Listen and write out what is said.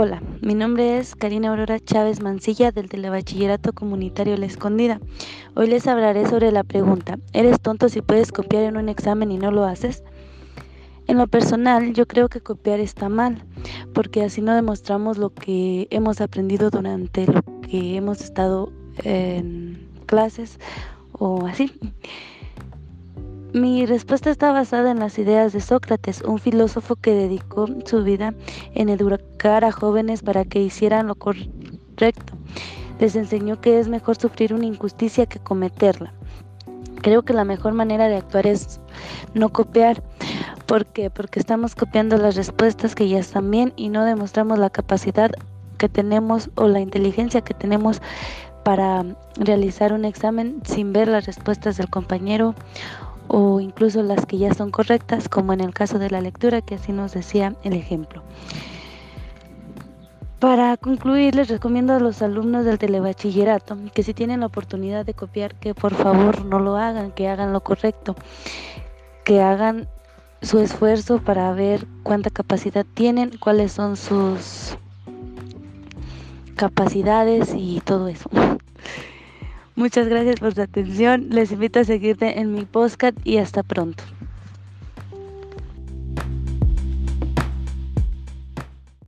Hola, mi nombre es Karina Aurora Chávez Mancilla del Telebachillerato Comunitario La Escondida. Hoy les hablaré sobre la pregunta, ¿eres tonto si puedes copiar en un examen y no lo haces? En lo personal, yo creo que copiar está mal, porque así no demostramos lo que hemos aprendido durante lo que hemos estado en clases o así. Mi respuesta está basada en las ideas de Sócrates, un filósofo que dedicó su vida en educar a jóvenes para que hicieran lo correcto. Les enseñó que es mejor sufrir una injusticia que cometerla. Creo que la mejor manera de actuar es no copiar. ¿Por qué? Porque estamos copiando las respuestas que ya están bien y no demostramos la capacidad que tenemos o la inteligencia que tenemos para realizar un examen sin ver las respuestas del compañero o incluso las que ya son correctas, como en el caso de la lectura, que así nos decía el ejemplo. Para concluir, les recomiendo a los alumnos del telebachillerato que si tienen la oportunidad de copiar, que por favor no lo hagan, que hagan lo correcto, que hagan su esfuerzo para ver cuánta capacidad tienen, cuáles son sus capacidades y todo eso. Muchas gracias por su atención. Les invito a seguirte en mi podcast y hasta pronto.